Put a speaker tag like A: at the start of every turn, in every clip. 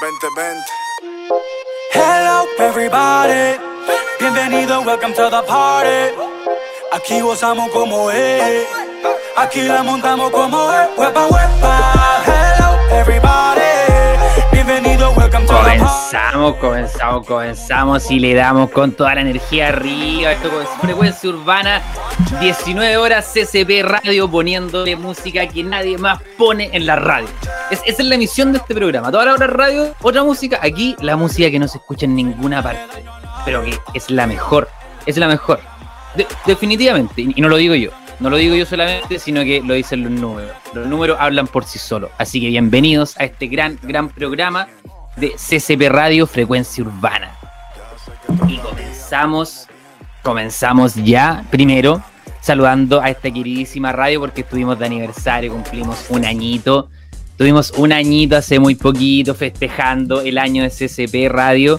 A: 2020.
B: Hello, everybody. Bienvenido, welcome to the party. Aquí gozamos como es. Aquí la montamos como es. Huepa, huepa. Welcome to.
C: Comenzamos, comenzamos, comenzamos y le damos con toda la energía arriba. Esto con frecuencia urbana, 19 horas CCP Radio poniéndole música que nadie más pone en la radio. Es, esa es la misión de este programa. Toda la hora radio, otra música. Aquí la música que no se escucha en ninguna parte, pero que es la mejor. Es la mejor. De- definitivamente, y no lo digo yo. No lo digo yo solamente, sino que lo dicen los números. Los números hablan por sí solos. Así que bienvenidos a este gran, gran programa de CCP Radio Frecuencia Urbana. Y comenzamos, comenzamos ya, primero, saludando a esta queridísima radio porque estuvimos de aniversario, cumplimos un añito. Tuvimos un añito hace muy poquito festejando el año de CCP Radio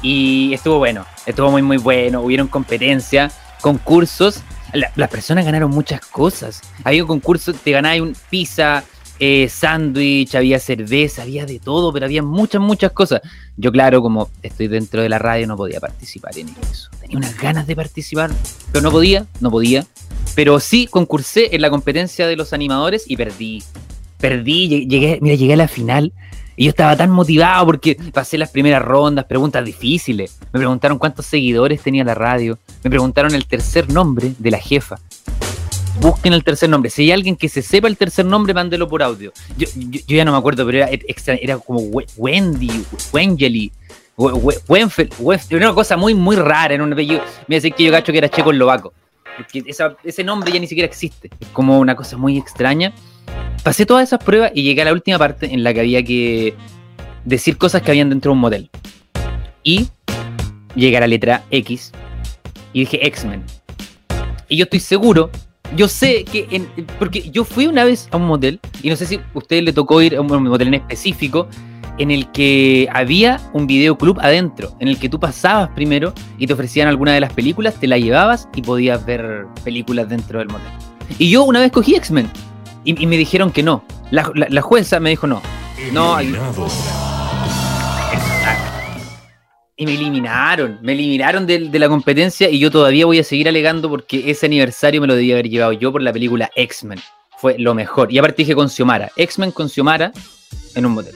C: y estuvo bueno, estuvo muy muy bueno, hubieron competencia, concursos, La- las personas ganaron muchas cosas, había un concurso, te ganabas un pizza, eh, sándwich, había cerveza, había de todo, pero había muchas muchas cosas. Yo claro, como estoy dentro de la radio no podía participar en eso, tenía unas ganas de participar, pero no podía, no podía, pero sí concursé en la competencia de los animadores y perdí, perdí, lle- llegué, mira, llegué a la final y yo estaba tan motivado porque pasé las primeras rondas, preguntas difíciles. Me preguntaron cuántos seguidores tenía la radio. Me preguntaron el tercer nombre de la jefa. Busquen el tercer nombre. Si hay alguien que se sepa el tercer nombre, mándelo por audio. Yo, yo- yo ya no me acuerdo, pero era, era como We- Wendy, Wengeli, We- We- Wenfel, Wenf- era una cosa muy, muy rara. Era un apellido. Me decía que yo cacho que era checoslovaco. Porque esa- ese nombre ya ni siquiera existe. Es como una cosa muy extraña. Pasé todas esas pruebas y llegué a la última parte en la que había que decir cosas que habían dentro de un modelo. Y llegué a la letra X y dije X-Men. Y yo estoy seguro, yo sé que, porque yo fui una vez a un motel, y no sé si a usted le tocó ir a un motel en específico, en el que había un videoclub adentro, en el que tú pasabas primero y te ofrecían alguna de las películas, te la llevabas y podías ver películas dentro del motel. Y yo una vez cogí X-Men y, y me dijeron que no. La, la- la jueza me dijo no. No, hay- y me eliminaron, me eliminaron de, la competencia y yo todavía voy a seguir alegando porque ese aniversario me lo debía haber llevado yo por la película X-Men. Fue lo mejor. Y aparte dije con Xiomara, X-Men con Xiomara en un motel.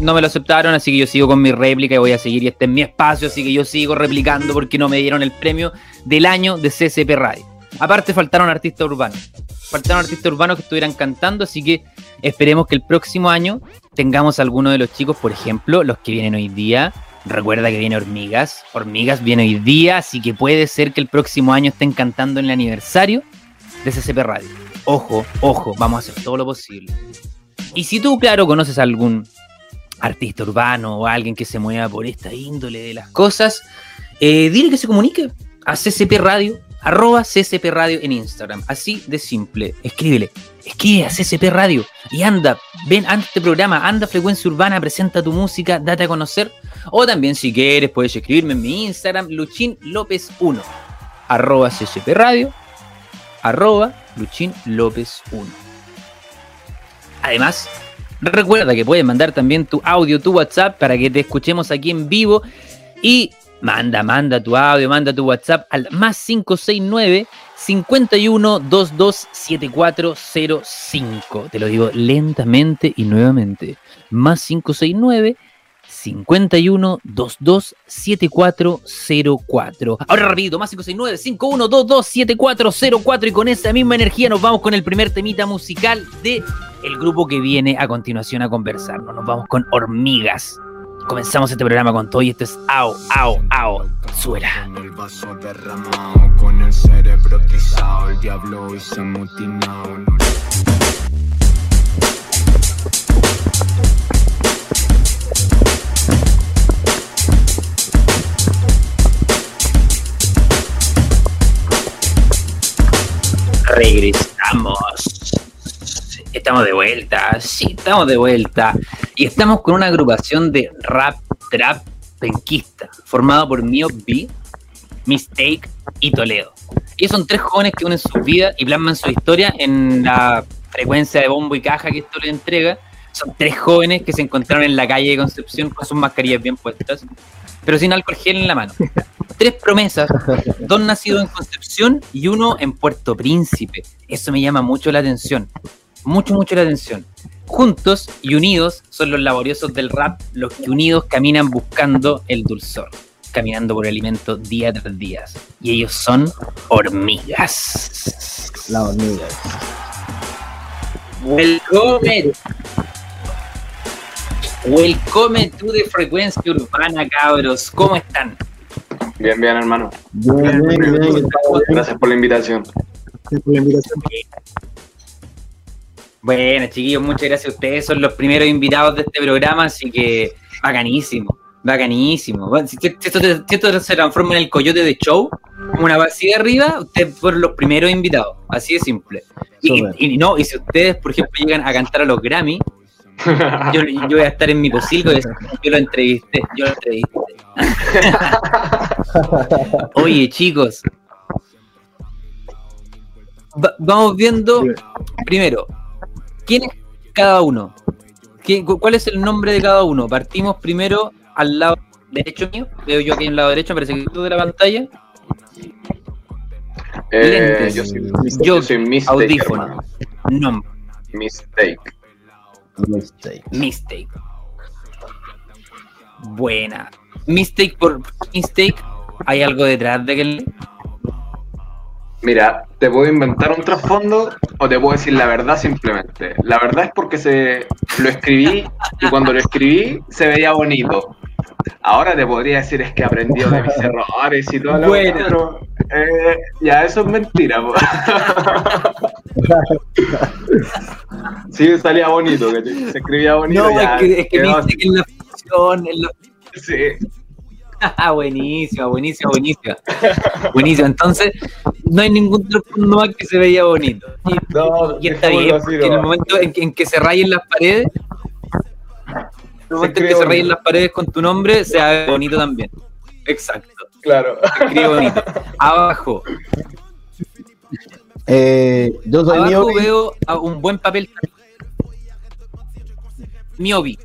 C: No me lo aceptaron, así que yo sigo con mi réplica y voy a seguir y este es mi espacio, así que yo sigo replicando porque no me dieron el premio del año de CCP Radio. Aparte faltaron artistas urbanos. Faltaron artistas urbanos que estuvieran cantando, así que esperemos que el próximo año tengamos alguno de los chicos, por ejemplo, los que vienen hoy día. Recuerda que viene Hormigas. Hormigas viene hoy día, así que puede ser que el próximo año estén cantando en el aniversario de CCP Radio. Ojo, ojo, vamos a hacer todo lo posible. Y si tú, claro, conoces a algún artista urbano o alguien que se mueva por esta índole de las cosas, eh, dile que se comunique a CCP Radio, arroba CCP Radio en Instagram. Así de simple. Escríbele. Escribe a CCP Radio y anda, ven ante este programa, anda Frecuencia Urbana, presenta tu música, date a conocer. O también si quieres puedes escribirme en mi Instagram, Luchín López 1, arroba CCP Radio, arroba Luchín López 1. Además, recuerda que puedes mandar también tu audio, tu WhatsApp para que te escuchemos aquí en vivo y manda, manda tu audio, manda tu WhatsApp al más 569 51 22 7405. Te lo digo lentamente y nuevamente. Más 569 51 22 7404. Ahora rapidito, más 569 51 22 7404 y con esa misma energía nos vamos con el primer temita musical de el grupo que viene a continuación a conversarnos. Nos vamos con Hormigas. Comenzamos este programa con todo y esto es Ao, Ao, Ao,
D: Suela.
C: Regresamos. Estamos de vuelta, sí, estamos de vuelta. Y estamos con una agrupación de rap, trap, penquista, formado por Mio B, Mistake y Toledo. Ellos son tres jóvenes que unen sus vidas y plasman su historia en la frecuencia de bombo y caja que esto les entrega. Son tres jóvenes que se encontraron en la calle de Concepción con sus mascarillas bien puestas, pero sin alcohol gel en la mano. Tres promesas, dos nacidos en Concepción y uno en Puerto Príncipe. Eso me llama mucho la atención. Mucho, mucho la atención. Juntos y unidos son los laboriosos del rap, los que unidos caminan buscando el dulzor, caminando por el alimento día tras día. Y ellos son hormigas.
E: La hormiga.
C: Welcome. Welcome to the frecuencia urbana, cabros. ¿Cómo están?
F: Bien, bien, hermano.
E: Bien, bien, bien, bien.
F: Gracias por la invitación.
E: Gracias por la invitación.
C: Bueno, chiquillos, muchas gracias a ustedes. Son los primeros invitados de este programa, así que bacanísimo, bacanísimo. Bueno, si, si esto, si esto se transforma en el coyote de show, como una vacía arriba, ustedes fueron los primeros invitados. Así de simple. Y, no, y si ustedes, por ejemplo, llegan a cantar a los Grammy, yo, yo voy a estar en mi posilgo y decir, yo lo entrevisté, yo lo entrevisté. Oye, chicos. Va- vamos viendo primero, ¿quién es cada uno? ¿Qué- cu- ¿Cuál es el nombre de cada uno? Partimos primero al lado derecho mío. Veo yo aquí en el lado derecho, me parece que tú de la pantalla.
F: Eh, yo soy,
C: Yo,
F: yo soy Mistake,
C: audífono.
F: hermano.
C: No,
F: Mistake.
E: Mistake.
C: Mistake. Buena. Mistake por Mistake. ¿Hay algo detrás de que
F: Mira, te puedo inventar un trasfondo o te puedo decir la verdad simplemente. La verdad es porque se lo escribí y cuando lo escribí se veía bonito. Ahora te podría decir es que he aprendido de mis errores y todo lo
C: Bueno.
F: pero eh, ya eso es mentira. po. sí, salía bonito, que se escribía bonito.
C: No,
F: ya
C: es que, es que en la función. En la...
F: Sí.
C: Buenísima, buenísima, buenísima. Buenísima. Entonces, no hay ningún trasfondo más que se veía bonito. Y,
F: No,
C: y está bien,
F: así,
C: en el momento en que, en que se rayen las paredes, en el momento en que se rayen las paredes con tu nombre, se ve bonito también. Exacto.
F: Claro.
C: Se escribe bonito. Abajo,
E: Eh, yo soy
C: abajo
E: Miobi.
C: veo a un buen papel. Miobi.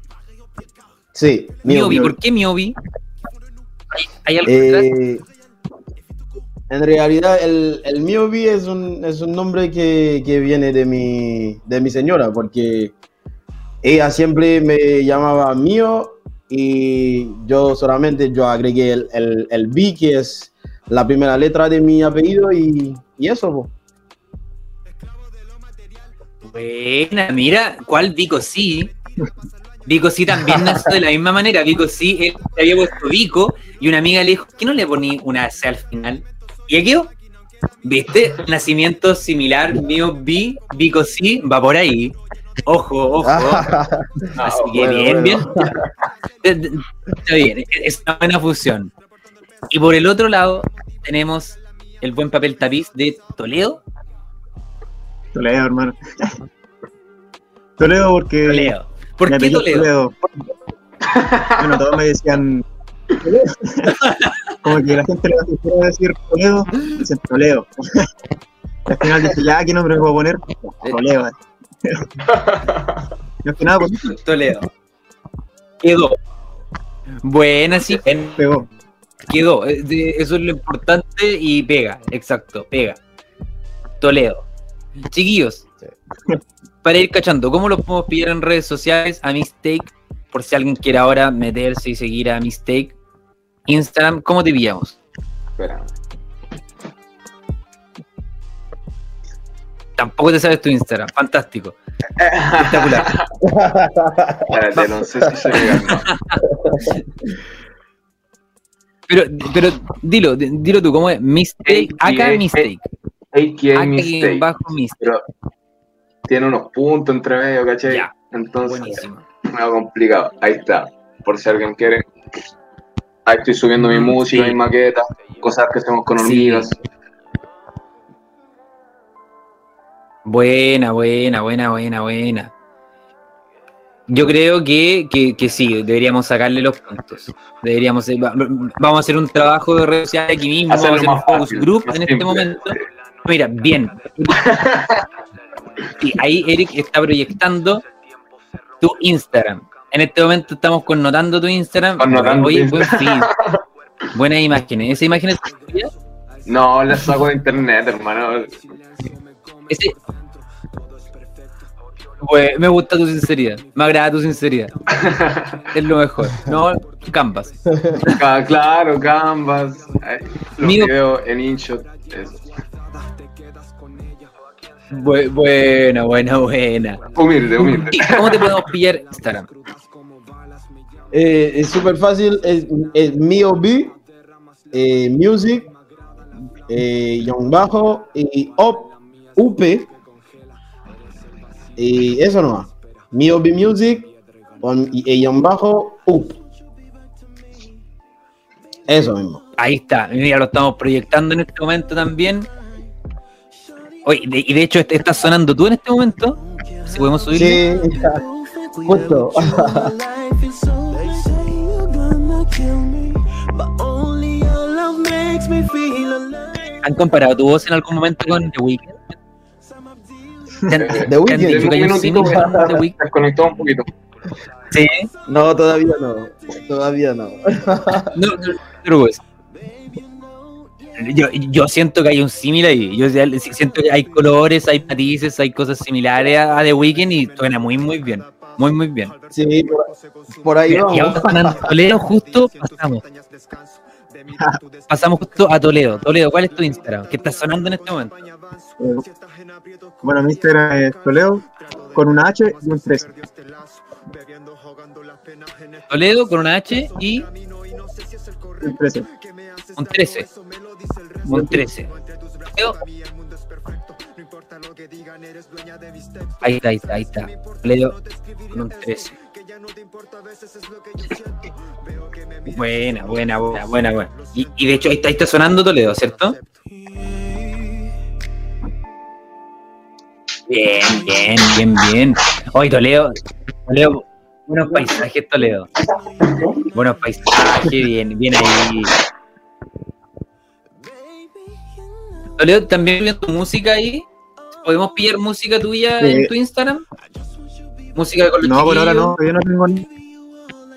E: Sí,
C: Miobi.
E: Miobi.
C: ¿Por qué Miobi? ¿Hay?
E: Eh, en realidad, el, el Miobi es un, es un nombre que, que viene de mi, de mi señora, porque ella siempre me llamaba Mio y yo solamente yo agregué el, el, el B, que es la primera letra de mi apellido, y, y eso. po.
C: Buena, mira, ¿cuál Vico sí? Vico sí también nació de la misma manera. Vico sí, él se había puesto Vico y una amiga le dijo, ¿qué no le poní una C al final? Y aquí, ¿viste? Nacimiento similar, mío vi, Vico sí, va por ahí. Ojo, ojo. Así que
E: bueno,
C: bien,
E: bueno.
C: bien. Está bien, es una buena fusión. Y por el otro lado tenemos el buen papel tapiz de Toledo.
G: Toledo, hermano. Toledo porque.
C: Toledo. ¿Por qué
G: es
C: Toledo?
G: Bueno, todos me decían. Como que la gente le va a decir Toledo, dicen Toledo. Al final dije, ya, ¿qué nombre me puedo poner? Toledo. Más que nada, pues
C: Toledo. Quedó. Buena, sí,
G: pegó.
C: quedó. Eh, Eso es lo importante y pega, exacto, pega. Toledo. Chiquillos, para ir cachando, ¿cómo los podemos pillar en redes sociales? A Mistake, por si alguien quiere ahora meterse y seguir a Mistake. Instagram, ¿cómo te pillamos?
F: Espera.
C: Tampoco te sabes tu Instagram, fantástico. Espectacular.
F: Espérate, no sé si se.
C: Pero, pero dilo, di- dilo tú, ¿cómo es? Mistake, acá Mistake. Acá
F: Mistake.
C: bajo Mistake.
F: Pero tiene unos puntos entre medio, ¿cachai?
C: Ya.
F: Entonces,
C: Buenísimo.
F: medio complicado. Ahí está. Por si alguien quiere. Ahí estoy subiendo mi música,
C: Sí.
F: mis maquetas, cosas que hacemos con
C: Sí.
F: hormigas.
C: Buena, buena, buena, buena, buena. Yo creo que, que, que sí, deberíamos sacarle los puntos. Deberíamos, eh, va- vamos a hacer un trabajo de redes sociales aquí mismo,
F: Hacerlo
C: vamos a hacer un focus group en este momento. Mira, bien. Y ahí Eric está proyectando tu Instagram. En este momento estamos connotando tu Instagram.
F: Connotando
C: Oye, buen. Buenas imágenes. ¿Esa imagen es tuya?
F: No, la saco de internet, hermano.
C: Ese... Güey, me gusta tu sinceridad. Me agrada tu sinceridad. es lo mejor. No, Canvas.
F: Ca- Claro, Canvas. Los
C: Mío.
F: videos en InShot. eso.
C: Bu- buena, buena, buena.
F: Humilde, humilde.
C: ¿Y ¿Cómo te podemos pillar Instagram?
E: Eh, es súper fácil, es, es MioB, eh, Music, eh, Young Bajo y Up, UP. Y eso nomás. MioB Music con, y, y Young Bajo, UP. Eso mismo.
C: Ahí está. Mira, lo estamos proyectando en este momento también. Oye, de- y de hecho, este- ¿estás sonando tú en este momento? Si podemos subir.
E: Sí, justo.
C: ¿Han comparado tu voz en algún momento con The Weeknd? ¿Te han- te han
E: The Weeknd.
C: The Weeknd?
F: Desconectó un poquito.
C: Sí.
E: No, todavía no. Todavía no.
C: No, no, no preocupes. Yo, yo siento que hay un símil ahí. Yo siento que hay colores, hay matices, hay cosas similares a, The Weeknd y suena muy, muy bien. Muy, muy bien.
E: Sí, por, por ahí
C: Mira, y
E: vamos.
C: ahora con Toledo justo pasamos. Pasamos justo a Toledo. Toledo, ¿cuál es tu Instagram? Que está sonando en este momento.
G: Bueno, mi Instagram es Toledo con una H y un 13.
C: Toledo con una H y
G: Un 13.
C: un 13. Un 13. Toledo. Ahí está, ahí está, ahí está. Toledo con un 13. Buena, buena, buena, buena, buena. Y, y de hecho ahí está, ahí está sonando Toledo, ¿cierto? Bien, bien, bien, bien. Hoy Toledo, Toledo, buenos paisajes Toledo. Buenos paisajes, bien, bien ahí. Toledo, también viendo música ahí. ¿Podemos pillar música tuya en tu Instagram? Música con los
G: No, por ahora
C: chiquillos?
G: no, todavía no tengo ni.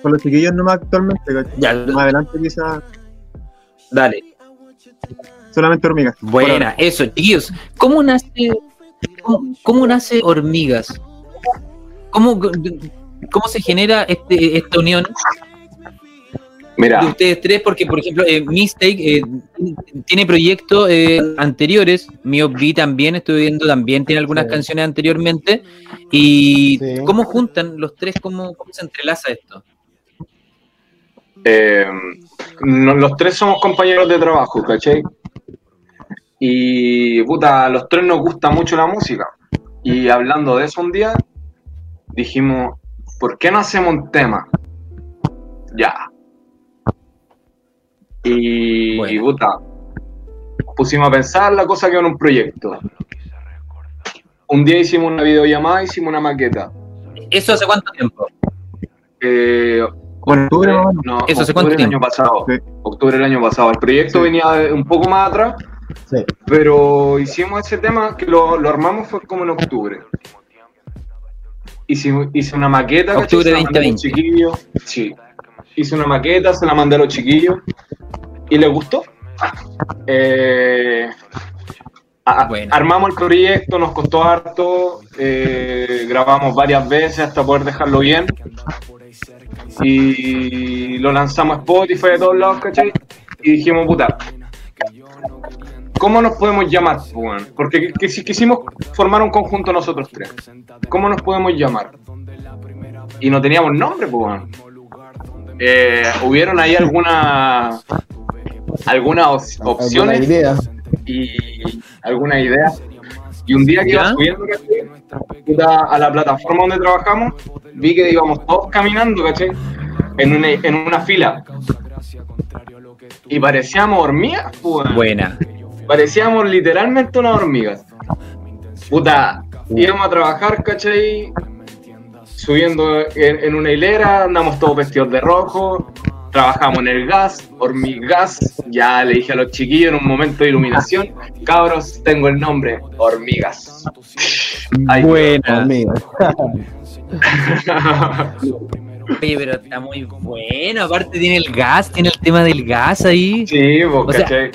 G: Con los chiquillos nomás actualmente.
C: Ya,
G: Más adelante quizás
C: dale.
G: solamente hormigas.
C: Buena, eso, chiquillos. ¿Cómo nace, cómo, cómo nace Hormigas? ¿Cómo, cómo se genera este, esta unión de ustedes tres? Porque, por ejemplo, eh, Mistake eh, tiene proyectos eh, anteriores. Mio B también, estoy viendo, también tiene algunas
E: Sí.
C: canciones anteriormente. ¿Y
E: Sí.
C: cómo juntan los tres? ¿Cómo, cómo se entrelaza esto?
F: eh, no- los tres somos compañeros de trabajo, ¿cachai? Y puta, a los tres nos gusta mucho la música. Y hablando de eso un día, dijimos, ¿por qué no hacemos un tema? Ya. Y,
C: Bueno.
F: y, puta, pusimos a pensar la cosa que era un proyecto. Un día hicimos una videollamada, hicimos una maqueta.
C: ¿Eso hace cuánto tiempo?
F: Eh,
G: Bueno, octubre, menos.
F: no,
C: ¿Eso hace
F: octubre
C: cuánto
F: del
C: tiempo?
F: año pasado.
G: Sí.
F: Octubre del año pasado. El proyecto
G: Sí.
F: venía un poco más atrás,
E: Sí.
F: pero hicimos ese tema que lo, lo armamos fue como en octubre. Hice, hice una maqueta.
C: Octubre
F: Se la mandé a los
C: 2020.
F: chiquillos. Sí. Hice una maqueta, se la mandé a los chiquillos y les gustó. Eh, a-
C: Bueno.
F: Armamos el proyecto, nos costó harto, eh, grabamos varias veces hasta poder dejarlo bien y lo lanzamos a Spotify de todos lados, ¿cachai? Y dijimos, puta, ¿cómo nos podemos llamar? weón? Porque que- si quisimos formar un conjunto nosotros tres, ¿cómo nos podemos llamar? Y no teníamos nombre, pues. Eh, hubieron ahí alguna algunas op-
E: ¿Alguna
F: opciones
E: idea?
F: y alguna idea. Y un día que iba subiendo a la plataforma donde trabajamos, vi que íbamos todos caminando, ¿cachai? En una, en una fila. Y parecíamos hormigas, pues.
C: Buena.
F: Parecíamos literalmente unas hormigas. puta, íbamos a trabajar, ¿cachai? Subiendo en, en una hilera, andamos todos vestidos de rojo, trabajamos en el gas, hormigas, ya le dije a los chiquillos en un momento de iluminación, cabros, tengo el nombre, hormigas. Ay,
C: Buena. Oye, pero está muy bueno. Aparte tiene el gas, tiene el tema del gas ahí.
F: Sí, vos,
C: O sea.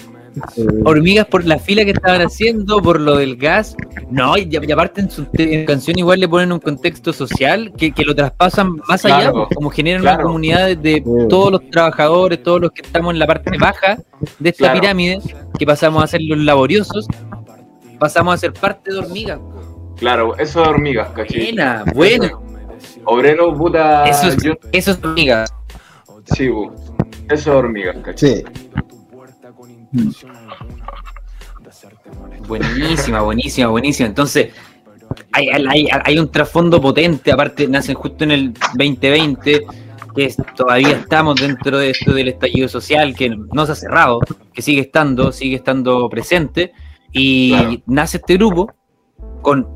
C: Hormigas por la fila que estaban haciendo, por lo del gas. No, y, y aparte en su en canción igual le ponen un contexto social que, que lo traspasan más allá,
F: Claro,
C: como generan
F: claro.
C: una comunidad de, todos los trabajadores, todos los que estamos en la parte baja de esta
F: Claro.
C: pirámide, que pasamos a ser los laboriosos, pasamos a ser parte de hormigas.
F: Claro, eso de hormigas, ¿cachai?
C: Buena, buena.
F: Obrero, puta.
C: Eso es,
F: yo-
C: eso es hormigas.
F: sí, bu, eso de hormigas, ¿cachai?
E: Sí.
C: Buenísima, buenísima, buenísima. Entonces, hay, hay, hay un trasfondo potente, aparte nacen justo en el 2020, que es- todavía estamos dentro de esto del estallido social, que no se ha cerrado, que sigue estando, sigue estando presente, y
F: Claro.
C: nace este grupo con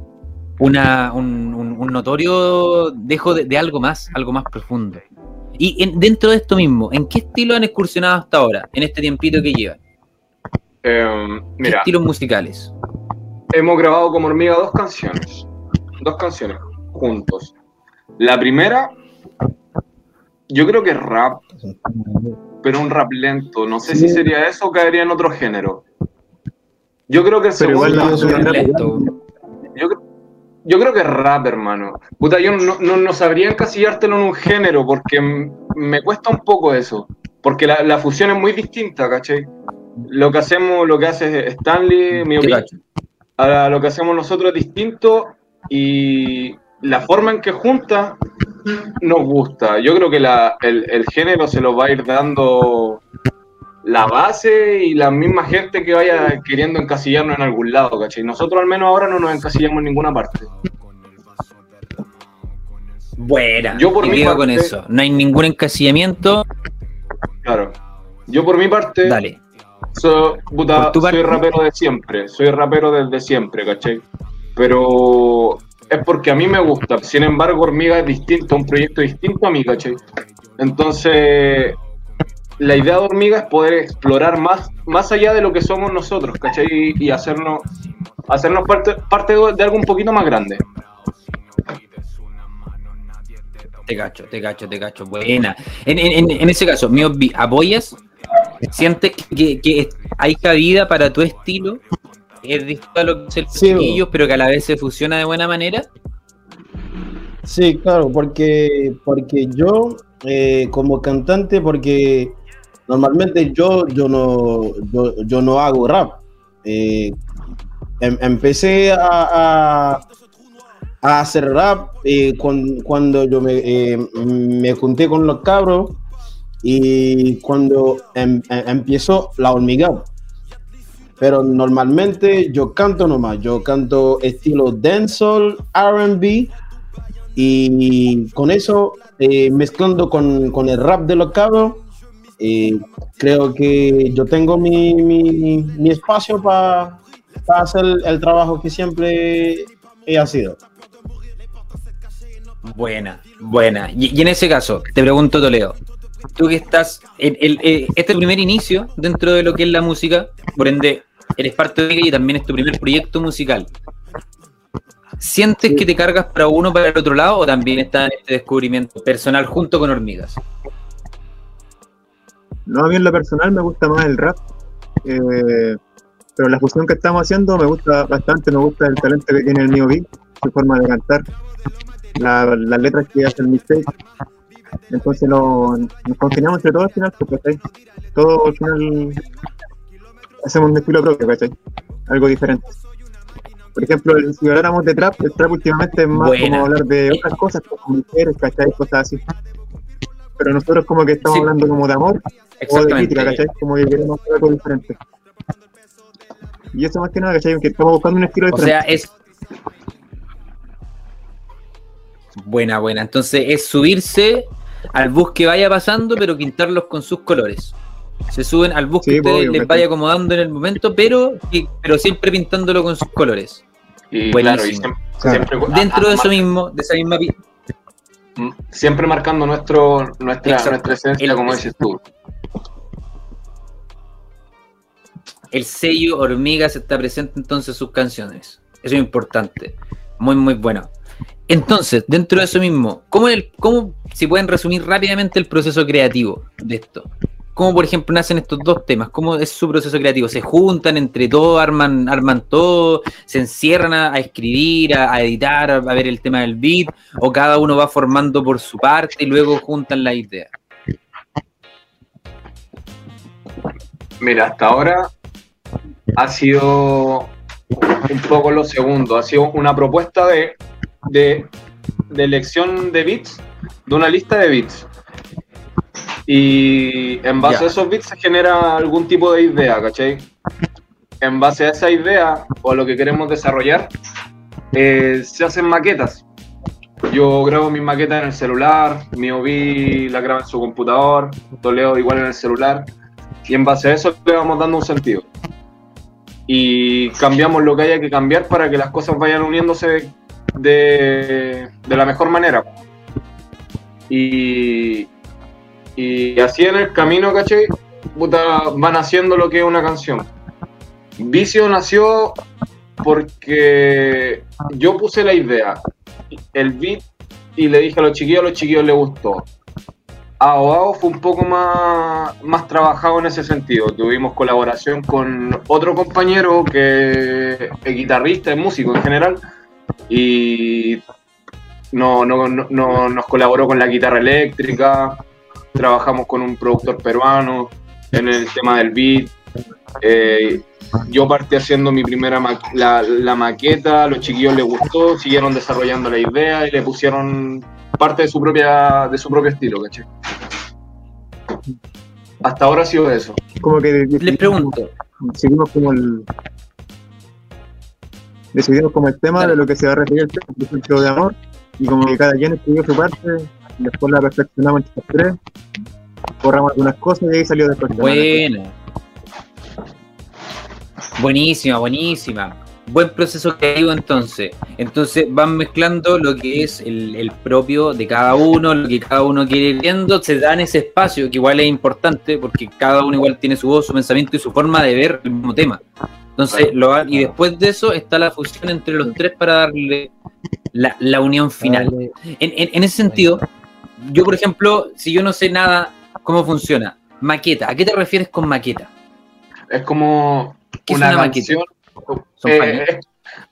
C: una, un, un- un notorio dejo de, de algo más, algo más profundo. Y en- dentro de esto mismo, ¿en qué estilo han excursionado hasta ahora, en este tiempito que llevan?
F: Em,
C: ¿Qué
F: mira,
C: estilos musicales?
F: hemos grabado como hormiga dos canciones. Dos canciones juntos. La primera, yo creo que es rap, pero un rap lento. No sé si sería eso o caería en otro género. Yo creo que el
G: Pero igual
F: segundo-
G: no es un rap.
C: Lento.
F: Yo, cre- yo creo que es rap, hermano. Puta, yo no, no, no sabría encasillártelo en un género porque me cuesta un poco eso. Porque la, la fusión es muy distinta, ¿cachai? Lo que hacemos, lo que hace Stanley, mi opinión, a lo que hacemos nosotros es distinto y la forma en que junta nos gusta. Yo creo que la- el, el género se lo va a ir dando la base y la misma gente que vaya queriendo encasillarnos en algún lado, ¿cachai? Nosotros al menos ahora no nos encasillamos en ninguna parte.
C: Buena.
F: Yo por
C: y
F: mi
C: digo con
F: parte-
C: eso. No hay ningún encasillamiento.
F: Claro. Yo por mi parte,
C: Dale.
F: Soy, puta, soy rapero de siempre, soy rapero desde siempre, ¿cachai? Pero es porque a mí me gusta. Sin embargo, Hormiga es distinto, un proyecto distinto a mí, ¿cachai? Entonces, la idea de Hormiga es poder explorar más, más allá de lo que somos nosotros, ¿cachai? Y, y hacernos, hacernos parte, parte de, de algo un poquito más grande.
C: Te cacho, te cacho, te cacho. Buena. En, en, en- ese caso, Miobi, ¿apoyas? ¿Sientes que, que hay cabida para tu estilo? Es distinto a lo que es el
E: Sí,
C: pero que a la vez se fusiona de buena manera.
E: Sí, claro, porque, porque yo, eh, como cantante, porque normalmente yo, yo, no, yo, yo no hago rap. Eh, em- empecé a, a- a hacer rap eh, cuan- cuando yo me, eh, me junté con los cabros y cuando em- em- empezó la hormiga. Pero normalmente yo canto nomás, yo canto estilo dancehall, R&B y con eso, eh, mezclando con, con el rap de los cabros, creo que yo tengo mi, mi, mi espacio para hacer el trabajo que siempre he sido.
C: Buena, buena. Y, en ese caso, te pregunto, Toledo, tú que estás, en el, eh, este es tu primer inicio dentro de lo que es la música, por ende, eres parte de ella y también es tu primer proyecto musical. ¿Sientes que te cargas para uno para el otro lado o también está en este descubrimiento personal junto con hormigas?
G: No, a mí en lo personal me gusta más el rap. eh, pero la fusión que estamos haciendo me gusta bastante, me gusta el talento que tiene el mío beat, su forma de cantar, la- las letras que hace el mixtape. Entonces lo, nos congeniamos entre todos al final, porque ¿cachai? todo al final hacemos un estilo propio, ¿cachai? Algo diferente. Por ejemplo, si habláramos de trap, el trap últimamente es más
C: Buena.
G: como hablar de otras cosas, como mujeres, ¿cachai? Cosas así. Pero nosotros como que estamos
C: Sí.
G: hablando como de amor o de crítica, ¿cachai? Como que queremos hacer algo diferente. Y eso más que nada, ¿cachai? Que estamos buscando un estilo
C: O sea, es. Buena, buena. Entonces es subirse al bus que vaya pasando, pero pintarlos con sus colores. Se suben al bus
G: Sí,
C: que ustedes
G: obvio,
C: les vaya acomodando en el momento, pero, pero siempre pintándolo con sus colores.
F: Y
C: Buenísimo.
F: claro, y siempre,
G: Claro.
F: siempre-
C: Dentro de eso mismo, de esa misma pi-
F: siempre marcando nuestro, nuestra,
C: Exacto.
F: nuestra esencia,
C: El-
F: como dices tú.
C: el sello Hormigas está presente entonces en sus canciones. Eso es importante. Muy, muy bueno. Entonces, dentro de eso mismo, ¿cómo, el, cómo si pueden resumir rápidamente el proceso creativo de esto? ¿Cómo, por ejemplo, nacen estos dos temas? ¿Cómo es su proceso creativo? ¿Se juntan entre todos, arman, arman todo, se encierran a, a escribir, a, a editar, a, a ver el tema del beat? ¿O cada uno va formando por su parte y luego juntan la idea?
F: Mira, hasta ahora ha sido un poco lo segundo, ha sido una propuesta de, de, de elección de beats, de una lista de beats. Y en base a esos beats se genera algún tipo de idea, ¿cachai? En base a esa idea o a lo que queremos desarrollar, eh, se hacen maquetas. Yo grabo mis maquetas en el celular, mi OB la graba en su computador, Toledo igual en el celular y en base a eso le vamos dando un sentido. Y cambiamos lo que haya que cambiar para que las cosas vayan uniéndose de, de la mejor manera. Y, y así en el camino, ¿cachai? Puta, van haciendo lo que es una canción. Vicio nació porque yo puse la idea, el beat, y le dije a los chiquillos, a los chiquillos les gustó. AOAO fue un poco más, más trabajado en ese sentido. Tuvimos colaboración con otro compañero que es guitarrista, es músico en general, y no, no- no- no- nos colaboró con la guitarra eléctrica, trabajamos con un productor peruano en el tema del beat. Eh, yo partí haciendo mi primera ma- la, la maqueta, a los chiquillos les gustó, siguieron desarrollando la idea y le pusieron parte de su propia de su propio estilo, ¿cachai? Hasta ahora ha sido eso.
G: Como que
C: Les pregunto,
G: decidimos como el decidimos como el tema de lo que se va a referir el ejemplo de amor y como que cada quien escribió su parte después la perfeccionamos entre los tres borramos algunas cosas y ahí salió después
C: buena. Buenísima, buenísima. Buen proceso creativo entonces. Entonces van mezclando lo que es el, el propio de cada uno, lo que cada uno quiere ir viendo, se dan ese espacio que igual es importante porque cada uno igual tiene su voz, su pensamiento y su forma de ver el mismo tema. Entonces, lo y después de eso está la fusión entre los tres para darle la, la unión final. En, en- en ese sentido, yo por ejemplo, si yo no sé nada cómo funciona, maqueta, ¿a qué te refieres con maqueta?
F: Es como
C: ¿Qué es
F: una,
C: maqueta?
F: eh, es-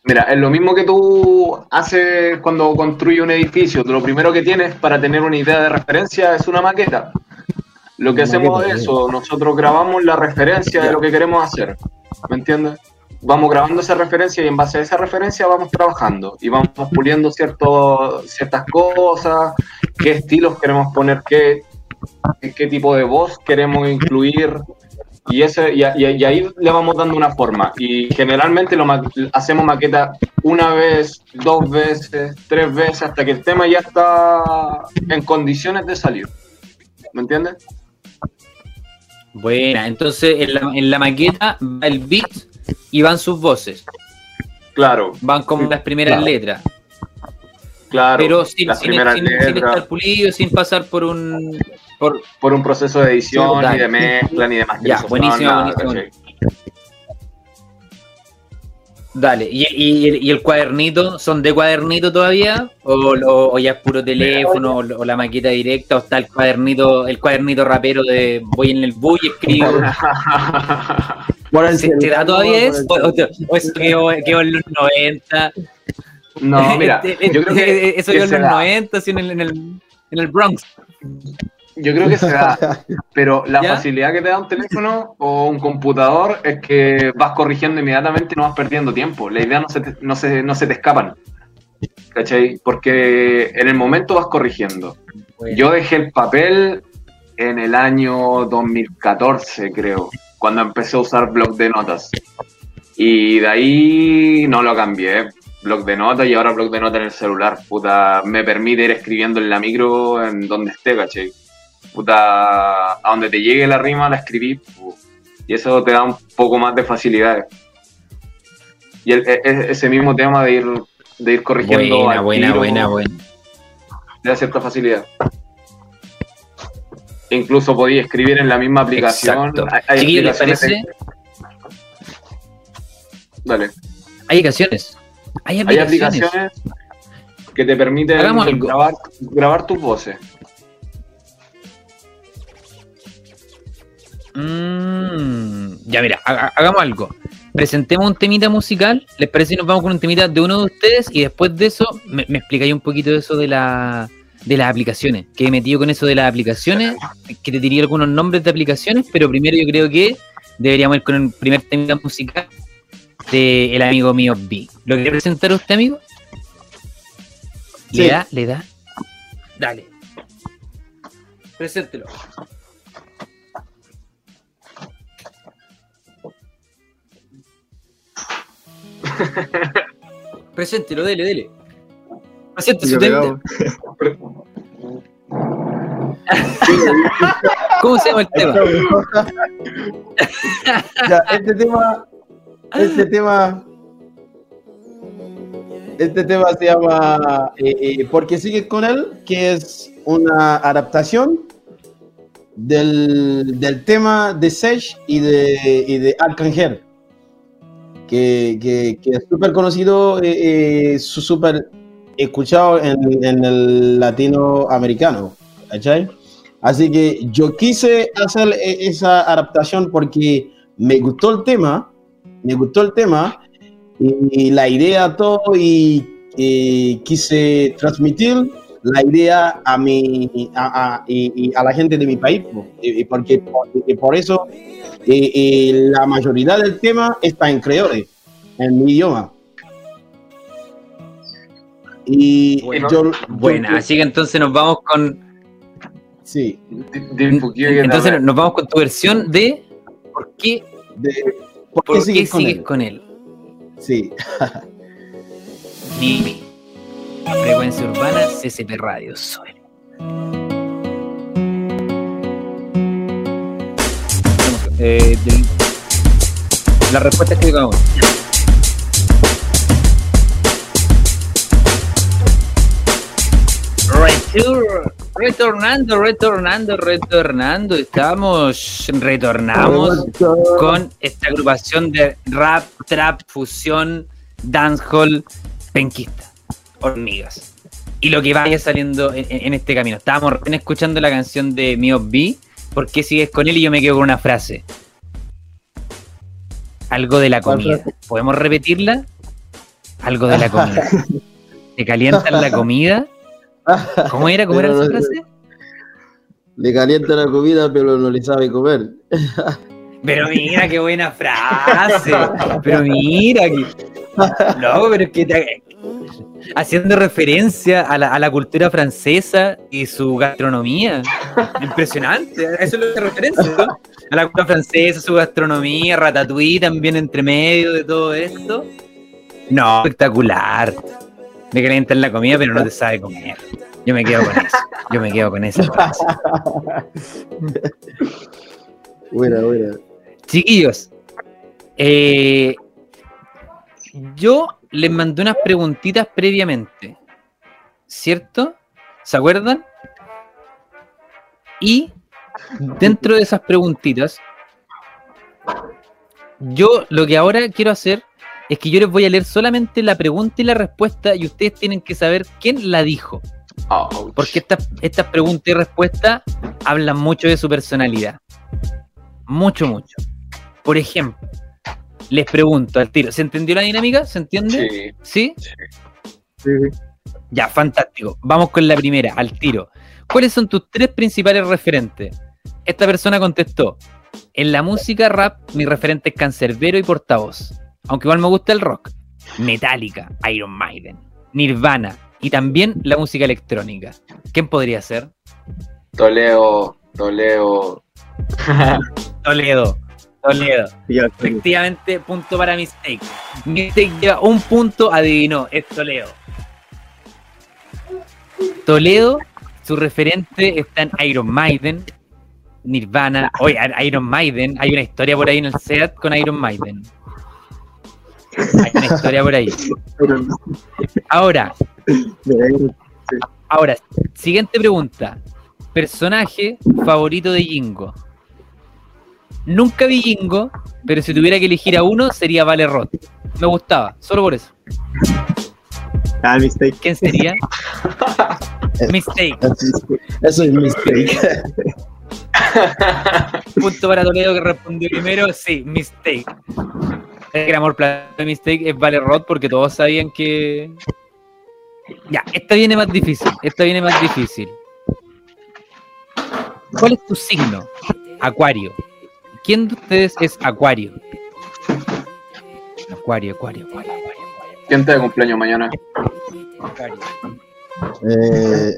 F: mira, es lo mismo que tú haces cuando construyes un edificio. Lo primero que tienes para tener una idea de referencia es una maqueta. Lo que
E: Una
F: hacemos
E: maqueta,
F: es eso, nosotros grabamos la referencia de lo que queremos hacer. ¿Me entiendes? Vamos grabando esa referencia y en base a esa referencia vamos trabajando y vamos puliendo cierto, ciertas cosas, qué estilos queremos poner, qué, qué tipo de voz queremos incluir, y, ese, y, ahí le vamos dando una forma. Y generalmente lo hacemos maqueta una vez, dos veces, tres veces, hasta que el tema ya está en condiciones de salir. ¿Me entiendes?
C: Buena, entonces en la, en la maqueta va el beat y van sus voces,
F: Claro,
C: van como las primeras
E: Claro.
C: letras,
F: claro.
C: pero sin, sin, sin- estar pulido, sin pasar por un... Por,
F: por un proceso de edición,
C: Sí,
F: ni de mezcla, ni de masterización.
C: buenísimo,
F: nada,
C: buenísimo. Dale, ¿Y, y, el- y el cuadernito son de cuadernito todavía? ¿O, lo- o ya es puro teléfono? O, o la maqueta directa? ¿O está el cuadernito el cuadernito rapero de voy en el bus y escribo?
E: Por el
C: ¿Se, se da todavía
E: por
C: eso?
E: el
C: ¿O,
E: celular.
C: o- o eso quedó, quedó en los 90?
F: No, mira,
C: Este,
F: yo creo que,
C: eso
F: que
C: quedó en los
F: da.
C: 90, así en el, en el, en el Bronx.
F: Yo creo que se da, pero la
C: ¿Ya?
F: facilidad que te da un teléfono o un computador es que vas corrigiendo inmediatamente y no vas perdiendo tiempo. La idea no se te, no se, no se te escapan. ¿Cachai? Porque en el momento vas corrigiendo. Yo dejé el papel en el año 2014, creo, cuando empecé a usar blog de notas. Y de ahí no lo cambié. Blog de notas y ahora blog de notas en el celular. Puta, me permite ir escribiendo en la micro en donde esté, ¿cachai? Puta, a donde te llegue la rima la escribí. Y eso te da un poco más de facilidades. Y el- e- e- ese mismo tema de ir, de ir corrigiendo.
C: Buena, buena, buena, buena.
F: te da cierta facilidad. Incluso podía escribir en la misma aplicación.
C: Exacto.
F: Hay- hay
C: Chiquillos, ¿les
F: aplicaciones
C: parece?
F: de- Dale.
C: Hay aplicaciones. Hay
F: Hay
C: aplicaciones.
F: que te permiten grabar tus voces.
C: Mm, ya mira, ha- hagamos algo. Presentemos un temita musical. ¿Les parece si nos vamos con un temita de uno de ustedes? Y después de eso, me, me explicáis un poquito eso de la de las aplicaciones. Que he metido con eso de las aplicaciones. Que te diría algunos nombres de aplicaciones. Pero primero yo creo que deberíamos ir con el primer temita musical de el amigo mío B. ¿Lo quiere presentar usted, amigo? ¿Le
E: Sí.
C: da? ¿Le da? Dale. Preséntelo. Preséntelo, dele, dele. Presente su tema. ¿Cómo se llama el tema?
E: Ya, este tema, este tema, este tema se llama eh, Porque sigues con él, que es una adaptación del, del tema de Sesh y de, y de Arcángel, que, que, que es súper conocido, eh, eh, súper escuchado en, en el latinoamericano, ¿cachai? Así que yo quise hacer e- esa adaptación porque me gustó el tema, me gustó el tema y, y la idea todo y, y quise transmitir la idea a mi a, a- y- y a la gente de mi país y, y porque por, y por eso y- y la mayoría del tema está en creole en mi idioma y
F: Bueno,
E: yo, yo-
C: Buena, así que entonces nos vamos con.
E: sí
F: que
C: Entonces nos vamos con tu versión de ¿Por qué,
E: de, ¿por
C: por
E: qué
C: qué
E: sigues con
C: sigues
E: él?
C: con él?
E: sí
C: Frecuencia Urbana CCP Radio. Suele. Eh, del- la respuesta es que digamos. Retur- retornando, retornando, retornando. Estamos, retornamos con esta agrupación de rap, trap, fusión, dancehall, penquista, hormigas. Y lo que vaya saliendo en, en este camino. Estábamos escuchando la canción de Mio B. ¿Por qué sigues con él? Y yo me quedo con una frase. Algo de la
E: ¿Cuál
C: comida. ¿Podemos repetirla? Algo de la comida. ¿Te calientan la comida? ¿Cómo era? ¿Cómo era esa frase?
E: le calienta la comida pero no le sabe comer
C: Pero mira qué buena frase. Pero mira que. No, pero es que te- haciendo referencia a la, a la cultura francesa y su gastronomía. Impresionante. Eso es lo que referencia, ¿no? A la cultura francesa, su gastronomía, ratatouille también entre medio de todo esto. No, espectacular. Me calientan la comida, pero no te sabe comer. Yo me quedo con eso. Yo me quedo con frase.
E: buena buena
C: Chiquillos, eh, yo les mandé unas preguntitas previamente, ¿cierto? ¿Se acuerdan? Y dentro de esas preguntitas, yo lo que ahora quiero hacer es que yo les voy a leer solamente la pregunta y la respuesta y ustedes tienen que saber quién la dijo.
F: Ouch.
C: Porque estas estas preguntas y respuestas hablan mucho de su personalidad. Mucho, mucho. Por ejemplo, les pregunto al tiro, ¿se entendió la dinámica? ¿Se entiende?
F: Sí.
C: ¿Sí?
G: Sí, sí.
C: Ya, fantástico. Vamos con la primera, al tiro. ¿Cuáles son tus tres principales referentes? Esta persona contestó, en la música rap mi referente es Cancerbero y Portavoz. Aunque igual me gusta el rock. Metallica, Iron Maiden, Nirvana y también la música electrónica. ¿Quién podría ser?
F: Toledo, Toledo.
C: Toledo. Toledo. Efectivamente, punto para Mistake. Mistake lleva un punto, adivinó, es Toledo. Toledo, su referente está en Iron Maiden, Nirvana. Oye, Iron Maiden, hay una historia por ahí en el SEAT con Iron Maiden. Hay una historia por ahí. Ahora, ahora, siguiente pregunta. Personaje favorito de Jingo. Nunca vi Jingo, pero si tuviera que elegir a uno sería Vale Roth. Me gustaba, solo por eso.
G: Ah, mistake.
C: ¿Quién sería? Mistake.
E: Eso es mistake.
C: Punto para Toledo que respondió primero. Sí, Mistake. El amor plato de Mistake es Vale Roth porque todos sabían que. Ya, esta viene más difícil. Esta viene más difícil. ¿Cuál es tu signo? Acuario. ¿Quién de ustedes es Acuario? Acuario, Acuario, Acuario, Acuario.
F: ¿Quién te de cumpleaños mañana?
C: Acuario.
E: Eh,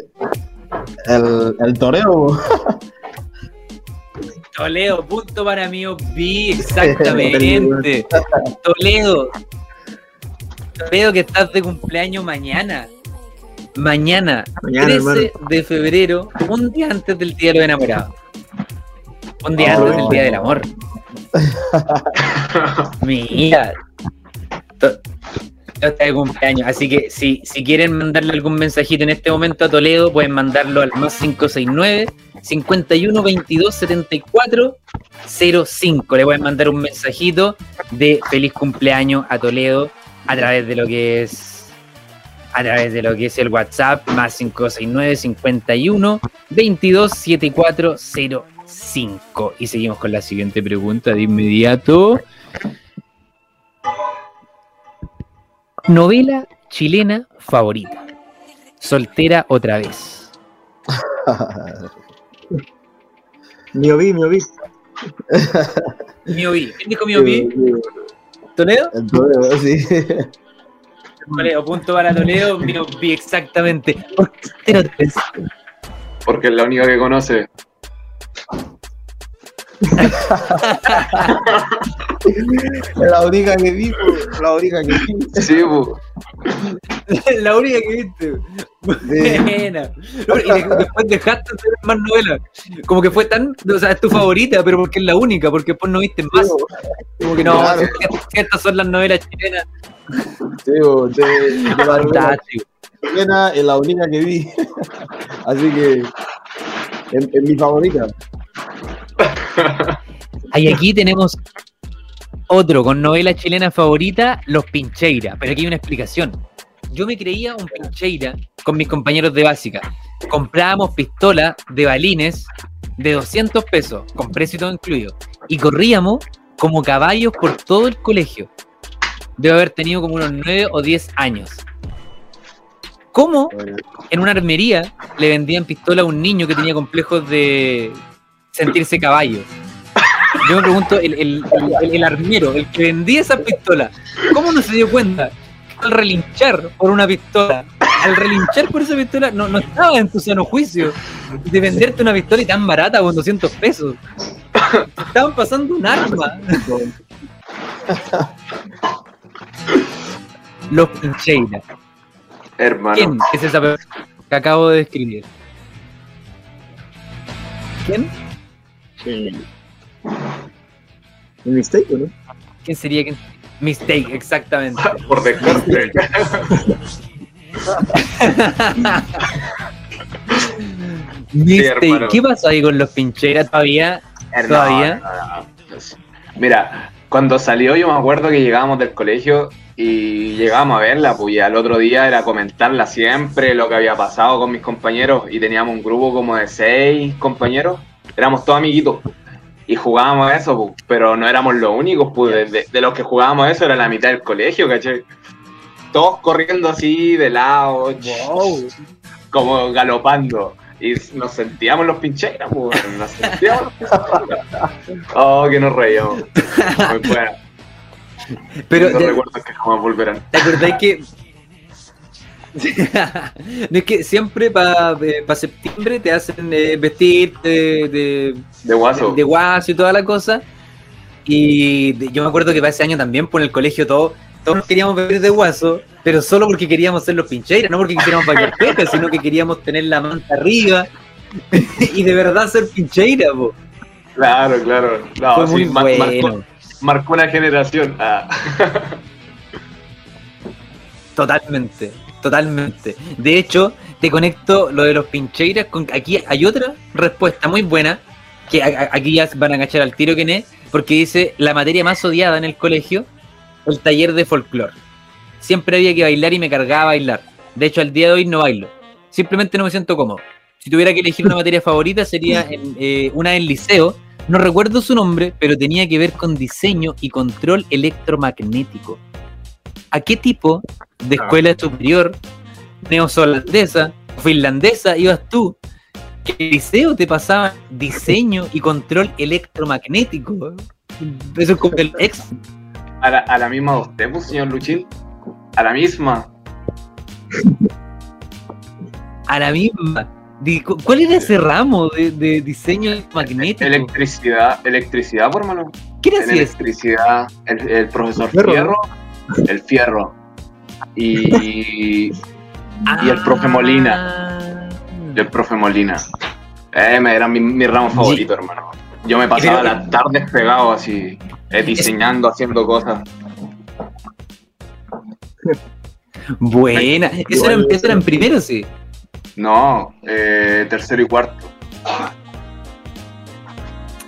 E: el, el toreo.
C: Toledo, punto para mí, vi exactamente. Toledo. Toledo que estás de cumpleaños mañana. Mañana,
G: Mañana,
C: 13
G: hermano.
C: de febrero, un día antes del Día de los Enamorados. Un día antes del Día del Amor. Mira. Está de cumpleaños, así que si, si quieren mandarle algún mensajito en este momento a Toledo, pueden mandarlo al más 569 51 22 74 05. Le pueden mandar un mensajito de feliz cumpleaños a Toledo a través de lo que es a través de lo que es el WhatsApp más 569 51 22 74 05. Y seguimos con la siguiente pregunta de inmediato. Novela chilena favorita. Soltera otra vez.
G: Mio vi, mio vi.
C: Miovi. ¿Quién dijo Miovi? ¿Toledo?
E: El toreo, sí.
C: Toledo, punto para Toledo. Miovi, exactamente. ¿Por qué soltera otra vez?
F: Porque es la única que conoce.
E: La única que vi, la única que vi.
F: Sí.
C: La única que viste. Buena. Y de- después dejaste de hacer más novelas. Como que fue tan. O sea, es tu favorita, pero porque es la única, porque después no viste más. Como que no,
E: Claro.
C: estas son las novelas chilenas.
E: Sí, po, de, de la novela
C: Fantástico.
E: chilena es la única que vi. Así que es mi favorita.
C: Y aquí tenemos otro con novela chilena favorita, Los Pincheira. Pero aquí hay una explicación. Yo me creía un Pincheira con mis compañeros de básica. Comprábamos pistolas de balines de 200 pesos, con precio y todo incluido. Y corríamos como caballos por todo el colegio. Debo haber tenido como unos 9 o 10 años. ¿Cómo en una armería le vendían pistola a un niño que tenía complejos de sentirse caballo? Yo me pregunto, el, el- el- el armero, el que vendía esa pistola, ¿cómo no se dio cuenta? Al relinchar por una pistola, al relinchar por esa pistola, no, no estaba en tu sano juicio de venderte una pistola y tan barata con 200 pesos. Te estaban pasando un arma. Los Pincheira.
F: Hermano.
C: ¿Quién es esa persona que acabo de describir? ¿Quién?
G: El mistake, ¿o ¿no?
C: ¿Quién sería? quién? Mistake, exactamente.
F: Por descarte.
C: Mistake. ¿Qué pasó ahí con los pincheras todavía? ¿Todavía?
F: No, no, no. Mira, cuando salió yo me acuerdo que llegábamos del colegio y llegábamos a verla, pues y al otro día era comentarla siempre, lo que había pasado con mis compañeros y teníamos un grupo como de seis compañeros, éramos todos amiguitos y jugábamos a eso, pues, pero no éramos los únicos, pues de, de- de los que jugábamos a eso era la mitad del colegio, ¿cachai? Todos corriendo así de lado, como galopando. Y nos sentíamos los pincheras, pues, nos sentíamos los pincheras. Oh, que nos reíamos. Muy buena.
C: Pero
F: Esos
C: ¿te,
F: recuerdos que jamás volverán.
C: te acordáis que no es que siempre para septiembre te hacen eh, vestirte de, de,
F: De guaso.
C: de guaso y toda la cosa. Y de- yo me acuerdo que para ese año también por el colegio todo, todos nos queríamos vestir de guaso, pero solo porque queríamos ser los pincheiras, no porque quisiéramos bailar peca, sino que queríamos tener la manta arriba y de verdad ser pincheira, po.
F: Claro, claro. No,
C: Fue muy bueno.
F: marcó, marcó una generación. Ah.
C: Totalmente, totalmente. De hecho, te conecto lo de los pincheiras con. Aquí hay otra respuesta muy buena, que aquí ya van a cachar al tiro quién es, porque dice la materia más odiada en el colegio, el taller de folclore. Siempre había que bailar y me cargaba a bailar. De hecho, al día de hoy no bailo. Simplemente no me siento cómodo. Si tuviera que elegir una materia favorita, sería eh, una del liceo. No recuerdo su nombre, pero tenía que ver con diseño y control electromagnético. ¿A qué tipo de escuela superior, neozelandesa, finlandesa ibas tú? ¿Qué liceo te pasaba diseño y control electromagnético? Eso es como el ex.
F: A la, a la misma de usted, pues, señor Luchín. A la misma.
C: A la misma. ¿Cuál era ese ramo de, de diseño magnético?
F: Electricidad, electricidad, por mano.
C: ¿Qué era
F: electricidad, el, el profesor
G: Fierro.
F: Fierro, el Fierro. Y, y el profe Molina. y el profe Molina. Eh, me- era mi, mi ramo favorito, hermano. Yo me pasaba las tardes pegado así, eh, diseñando, haciendo cosas.
C: Buena. Eso era, eso era en primero, sí.
F: No, eh, tercero y cuarto.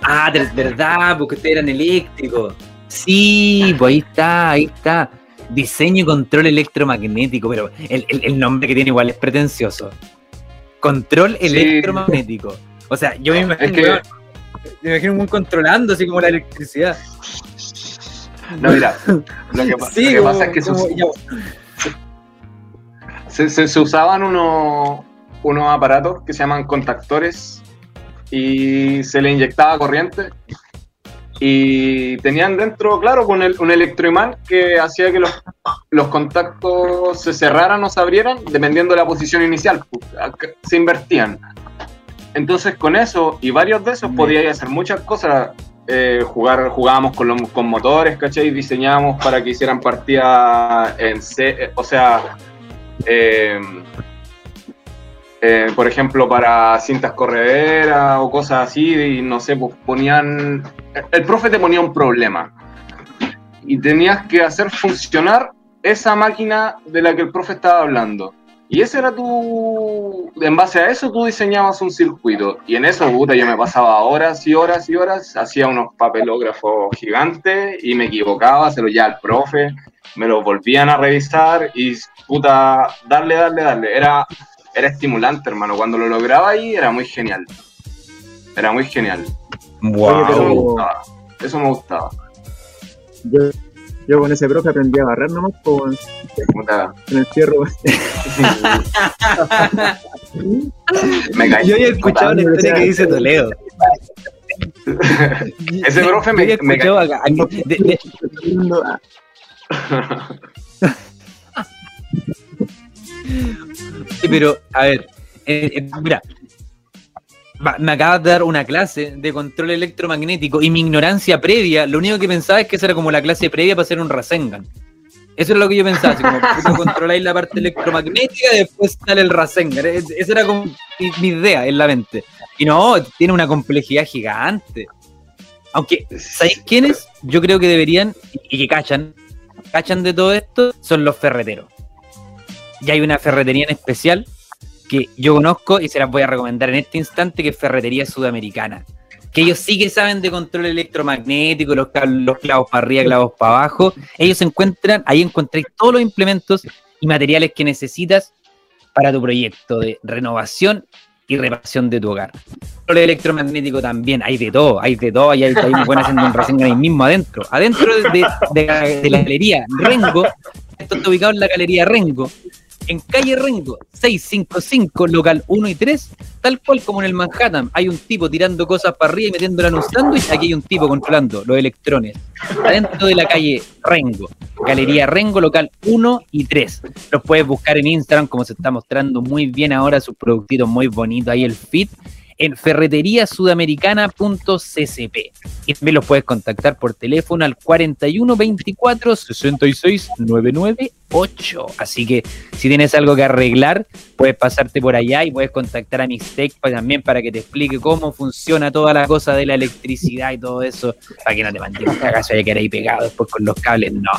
C: Ah, de verdad, porque ustedes eran eléctricos. Sí, pues ahí está, ahí está. Diseño y control electromagnético, pero el, el- el nombre que tiene igual es pretencioso. Control
F: Sí.
C: electromagnético. O sea, yo me imagino,
F: Es que-
C: weón, me imagino un controlando así como la electricidad.
F: No, mira, lo que, pa- lo que
C: como-
F: pasa es que se,
C: como- ya,
F: se- se- se usaban unos, unos aparatos que se llaman contactores y se le inyectaba corriente y tenían dentro, claro, con el- un electroimán que hacía que los, los contactos se cerraran o se abrieran dependiendo de la posición inicial, pues, se invertían. Entonces con eso y varios de esos podíais hacer muchas cosas. eh, jugar, jugábamos con, los, con motores, ¿cachai? Diseñábamos para que hicieran partidas en C, eh, o sea, eh, eh, por ejemplo, para cintas correderas o cosas así, y no sé, pues ponían. El profe te ponía un problema y tenías que hacer funcionar esa máquina de la que el profe estaba hablando. Y ese era tu. En base a eso, tú diseñabas un circuito. Y en eso, puta, yo me pasaba horas y horas y horas, hacía unos papelógrafos gigantes y me equivocaba, se lo llevaba al profe, me lo volvían a revisar y, puta, darle, darle, darle. Era, era estimulante, hermano. Cuando lo lograba ahí, era muy genial. Era muy genial.
G: Oye,
F: Eso me gustaba. Eso me gustaba.
G: Yo, yo con ese profe aprendí a barrer nomás con,
F: Puta,
G: con el fierro.
F: me caí.
C: Yo había escuchado la historia que dice Toledo.
F: Ese profe me- me
C: acá- de- de- Sí, pero, a ver, eh, eh, mira, me acabas de dar una clase de control electromagnético y mi ignorancia previa, lo único que pensaba es que esa era como la clase previa para hacer un Rasengan. Eso era lo que yo pensaba, así como controláis la parte electromagnética y después sale el Rasengan. Es- Esa era como mi, mi idea en la mente. Y no, tiene una complejidad gigante. Aunque, ¿sabéis quiénes? Yo creo que deberían, y que cachan, cachan de todo esto, son los ferreteros. Y hay una ferretería en especial que yo conozco y se las voy a recomendar en este instante, que es Ferretería Sudamericana. Que ellos sí que saben de control electromagnético, los, clavos para arriba, clavos para abajo. Ellos encuentran, ahí encontráis todos los implementos y materiales que necesitas para tu proyecto de renovación y reparación de tu hogar. Control electromagnético también, hay de todo, hay de todo, hay, hay un buen haciendo un ahí mismo adentro. Adentro de, de- de la, de la galería Rengo, esto está ubicado en la galería Rengo, en calle Rengo, 655, local 1 y 3, tal cual como en el Manhattan. Hay un tipo tirando cosas para arriba y metiéndola en un sándwich, aquí hay un tipo controlando los electrones. Adentro de la calle Rengo, galería Rengo, local 1 y 3. Los puedes buscar en Instagram, como se está mostrando muy bien ahora, sus productitos muy bonitos, ahí el fit, en ferreteriasudamericana.ccp. Y también los puedes contactar por teléfono al 41 24 66 998. Así que si tienes algo que arreglar, puedes pasarte por allá y puedes contactar a Mixtec pa- también para que te explique cómo funciona toda la cosa de la electricidad y todo eso, para que no te manden un cagazo y que ahí pegado después con los cables. No,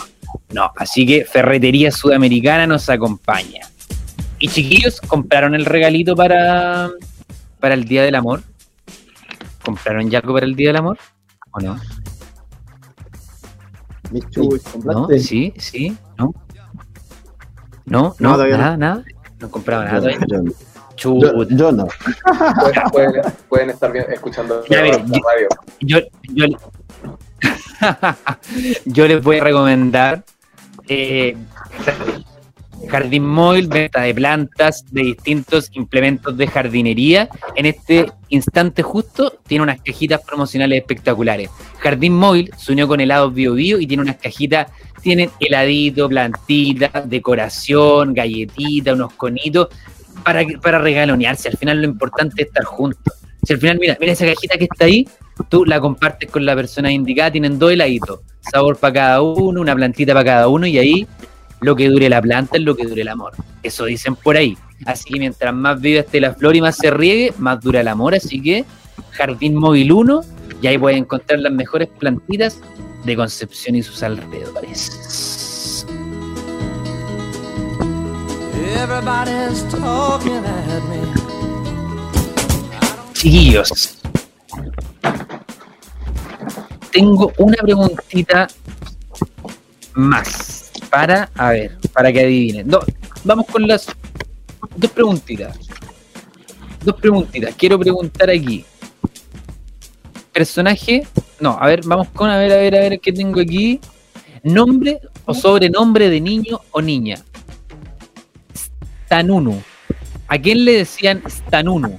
C: No, así que Ferretería Sudamericana nos acompaña. Y chiquillos, ¿compraron el regalito para, para el Día del Amor? ¿Compraron ya algo para el Día del Amor? ¿O no?
E: Michu,
G: Uy,
C: ¿No? ¿Sí? ¿Sí? ¿No? ¿No?
G: No,
C: ¿No? ¿Nada? ¿Nada? No compraron nada
E: Yo,
C: todavía.
E: yo- yo- yo no.
F: Pueden, pueden- pueden estar bien- escuchando
C: Ya,
F: la radio.
C: yo, yo, yo les voy a recomendar eh, Jardín Móvil, venta de plantas, de distintos implementos de jardinería. En este instante justo tiene unas cajitas promocionales espectaculares. Jardín Móvil se unió con helados Bio Bio y tiene unas cajitas, tienen heladito, plantita, decoración, galletita, unos conitos para, para regalonearse. Al final lo importante es estar juntos. Si al final, mira, mira esa cajita que está ahí, tú la compartes con la persona indicada, tienen dos heladitos, sabor para cada uno, una plantita para cada uno, y ahí lo que dure la planta es lo que dure el amor. Eso dicen por ahí. Así que mientras más viva esté la flor y más se riegue, más dura el amor. Así que Jardín Móvil 1, y ahí pueden encontrar las mejores plantitas de Concepción y sus alrededores. Chiquillos, tengo una preguntita más para, a ver, para que adivinen. No, vamos con las dos preguntitas. Dos preguntitas. Quiero preguntar aquí. Personaje, no, a ver, vamos con, a ver, a ver, a ver, ¿qué tengo aquí? Nombre o sobrenombre de niño o niña. Stanunu. ¿A quién le decían Stanunu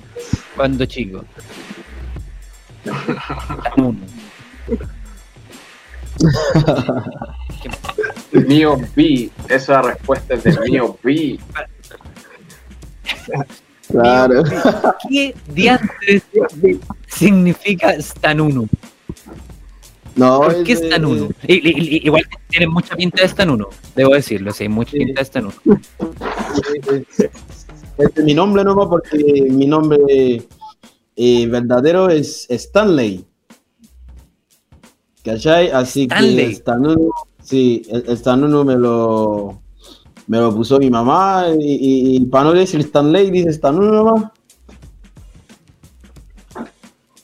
C: cuando chico? Stanunu.
F: Mío B, esa respuesta es de mío B.
E: Claro.
C: ¿Qué diantres significa Stanunu?
E: No,
C: ¿Por qué i- Igual tiene mucha pinta de Stanunu, debo decirlo, sí, mucha
E: Sí.
C: pinta de Stanunu.
E: es- Este es mi nombre nomás porque mi nombre eh, verdadero es Stanley. ¿Cachai? Así
C: Stanley.
E: que Stanunu, sí, el Stanunu me lo, me lo puso mi mamá y, y- y para no decir Stanley dice Stanunu nomás.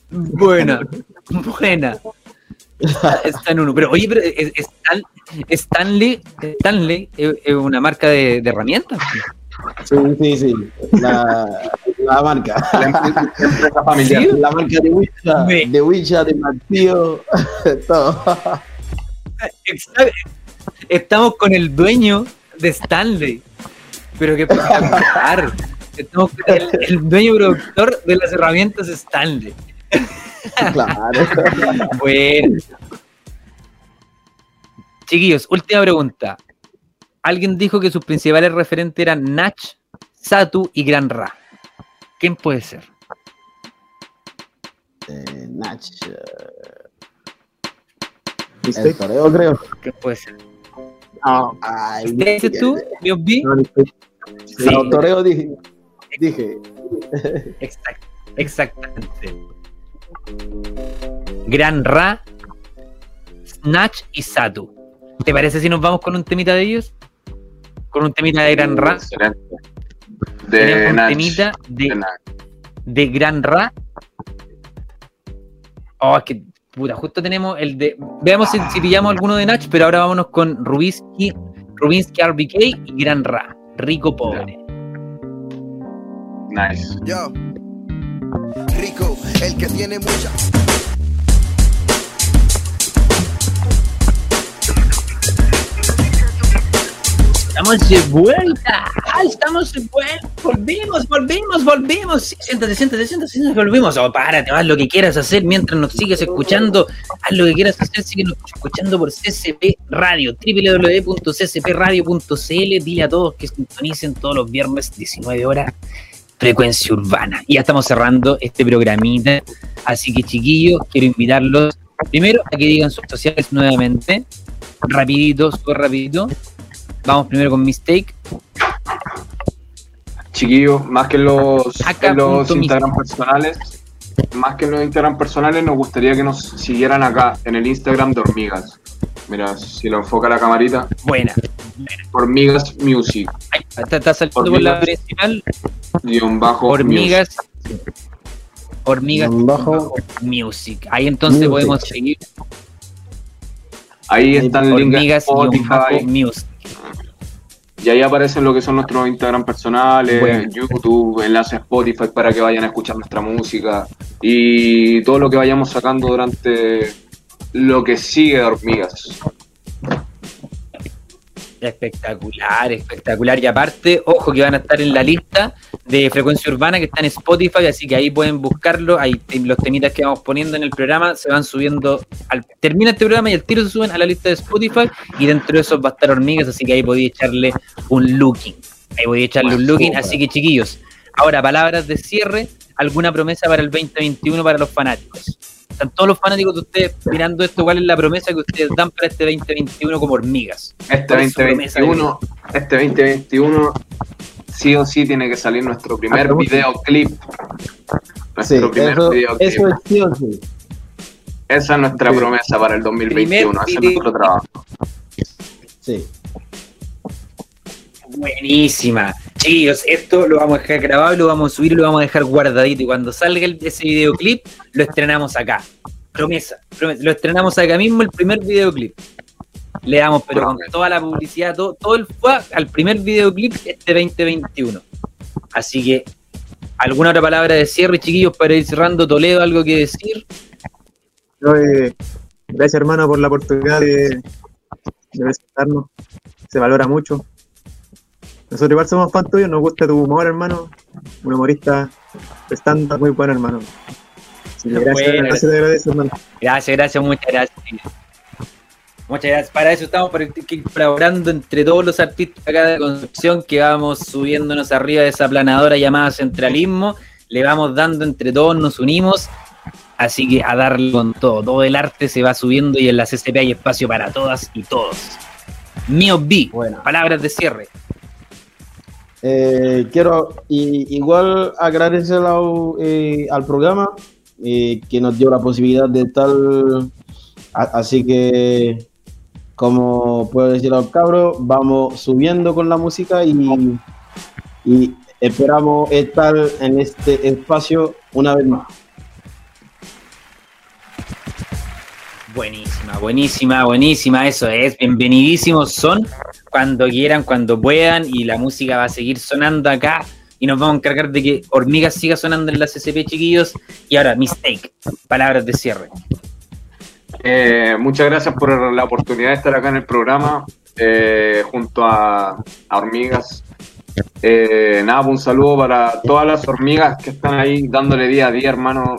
C: Buena, buena. Stanunu, pero oye, pero Stan- Stanley, Stanley es es una marca de, de herramientas.
E: Sí, sí, sí. La, la marca.
F: La empresa, la empresa familiar.
C: ¿Sí?
E: La marca de Wicha, de Wicha, de Martillo, todo.
C: Exacto. Estamos con el dueño de Stanley. Pero qué espectacular. Estamos con el, el dueño productor de las herramientas Stanley.
E: Claro.
C: Bueno. Chiquillos, última pregunta. Alguien dijo que sus principales referentes eran Nach, Satu y Gran Ra. ¿Quién puede ser?
E: Eh, Nach. eh, El toreo, creo.
C: ¿Quién puede ser?
G: No,
E: Ay,
C: ¿Qué dices tú, B?
G: no.
E: Sí. No, toreo dije. Dije.
C: Exact- exactamente. Gran Ra, Snatch y Satu. ¿Te parece si nos vamos con un temita de ellos? Con un temita de Gran Ra.
F: Excelente. De
C: un
F: Nach.
C: temita de,
F: de
C: Gran Ra. Oh, es que puta, justo tenemos el de. Veamos si, si pillamos alguno de Nach, pero ahora vámonos con Rubinsky, Rubinsky RBK y Gran Ra. Rico pobre.
F: Nice.
H: Yo. Rico, el que tiene mucha.
C: Estamos de vuelta. Ah, estamos de vuelta. Volvimos, volvimos, volvimos. Sí, siéntate, siéntate, siéntate, siéntate, volvimos. Oh, párate, haz lo que quieras hacer mientras nos sigues escuchando. Haz lo que quieras hacer, síguenos escuchando por CCP Radio, www.ccpradio.cl. Dile a todos que sintonicen todos los viernes, 19 horas, frecuencia urbana. Y ya estamos cerrando este programita. Así que, chiquillos, quiero invitarlos primero a que digan sus sociales nuevamente. Rapidito, súper rapidito. Vamos primero con Mistake.
F: Chiquillos, más que los, en los Instagram personales, más que en los Instagram personales, nos gustaría que nos siguieran acá en el Instagram de Hormigas. Mira, si lo enfoca la camarita.
C: Buena.
F: Hormigas Music.
C: Ahí está, está saliendo por la
F: Hormigas.
C: principal.
F: Guión bajo.
C: Hormigas. Hormigas
E: Guión bajo.
C: Music. Ahí entonces
E: Music.
C: podemos seguir.
F: Ahí está el link de
C: Hormigas
F: Spotify.
C: Music.
F: Y ahí aparecen lo que son nuestros Instagram personales,
C: Bueno.
F: YouTube, enlace a Spotify para que vayan a escuchar nuestra música y todo lo que vayamos sacando durante lo que sigue de Hormigas.
C: Espectacular, espectacular. Y aparte, ojo que van a estar en la lista de frecuencia urbana que está en Spotify, así que ahí pueden buscarlo. Ahí los temitas que vamos poniendo en el programa se van subiendo. Al, termina este programa y al tiro se suben a la lista de Spotify. Y dentro de esos va a estar hormigas, así que ahí podéis echarle un looking. Ahí podéis echarle un looking. Así que, chiquillos, ahora palabras de cierre. ¿Alguna promesa para el 2021 para los fanáticos? Están todos los fanáticos de ustedes mirando esto. ¿Cuál es la promesa que ustedes dan para este 2021 como hormigas?
F: Este
C: ¿Cuál es su promesa de
F: 2021, este 2021 sí o sí tiene que salir nuestro primer
G: Ah,
F: videoclip.
E: Sí,
F: Nuestro primer
E: eso,
F: videoclip.
E: eso es sí o sí.
F: Esa es nuestra
E: Sí.
F: promesa para el 2021. Ese es
C: video-
F: nuestro trabajo.
E: Sí.
C: Buenísima. Chicos, esto lo vamos a dejar grabado lo vamos a subir y lo vamos a dejar guardadito. Y cuando salga el- ese videoclip, lo estrenamos acá. Promesa, promesa. Lo estrenamos acá mismo, el primer videoclip. Le damos, pero con toda la publicidad, todo, todo el fue al primer videoclip este 2021. Así que, ¿alguna otra palabra de cierre, chiquillos, para ir cerrando? Toledo, ¿algo que decir?
G: Yo, eh, gracias hermano por la oportunidad de, de presentarnos. Se valora mucho. Nosotros igual somos fan tuyos, nos gusta tu humor, hermano. Un humorista stand muy bueno, hermano. Gracias,
C: Bueno.
G: gracias, hermano.
C: Gracias, gracias, muchas gracias. Muchas gracias. Para eso estamos para que- que- colaborando entre todos los artistas acá de Concepción que vamos subiéndonos arriba de esa planadora llamada Centralismo. Le vamos dando entre todos, nos unimos. Así que a darle con todo. Todo el arte se va subiendo y en la CCP hay espacio para todas y todos. Mío B,
E: Bueno.
C: palabras de cierre.
E: Eh, quiero igual agradecer al, eh, al programa eh, que nos dio la posibilidad de a- así que, como puedo decir al cabro, vamos subiendo con la música y esperamos estar en este espacio una vez más.
C: Buenísima, buenísima, buenísima, eso es. Bienvenidísimos son cuando quieran, cuando puedan, y la música va a seguir sonando acá. Y nos vamos a encargar de que Hormigas siga sonando en la CCP, chiquillos. Y ahora, Mistake, palabras de cierre.
F: Eh, muchas gracias por la oportunidad de estar acá en el programa eh, junto a, Hormigas. Eh, nada, pues un saludo para todas las hormigas que están ahí dándole día a día, hermano,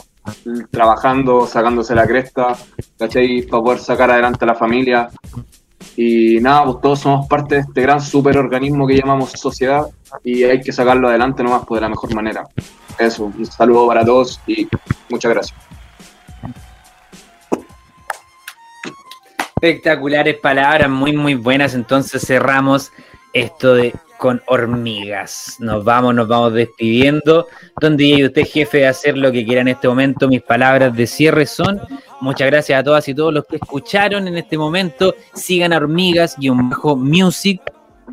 F: trabajando, sacándose la cresta, ¿cachai? Para poder sacar adelante a la familia. Y nada, pues todos somos parte de este gran superorganismo que llamamos sociedad y hay que sacarlo adelante nomás pues, de la mejor manera. Eso, un saludo para todos y muchas gracias.
C: Espectaculares palabras, muy, muy buenas. Entonces cerramos esto de con hormigas. Nos vamos, nos vamos despidiendo. Donde y usted, jefe, de hacer lo que quiera en este momento. Mis palabras de cierre son muchas gracias a todas y todos los que escucharon en este momento. Sigan a hormigas y un bajo music.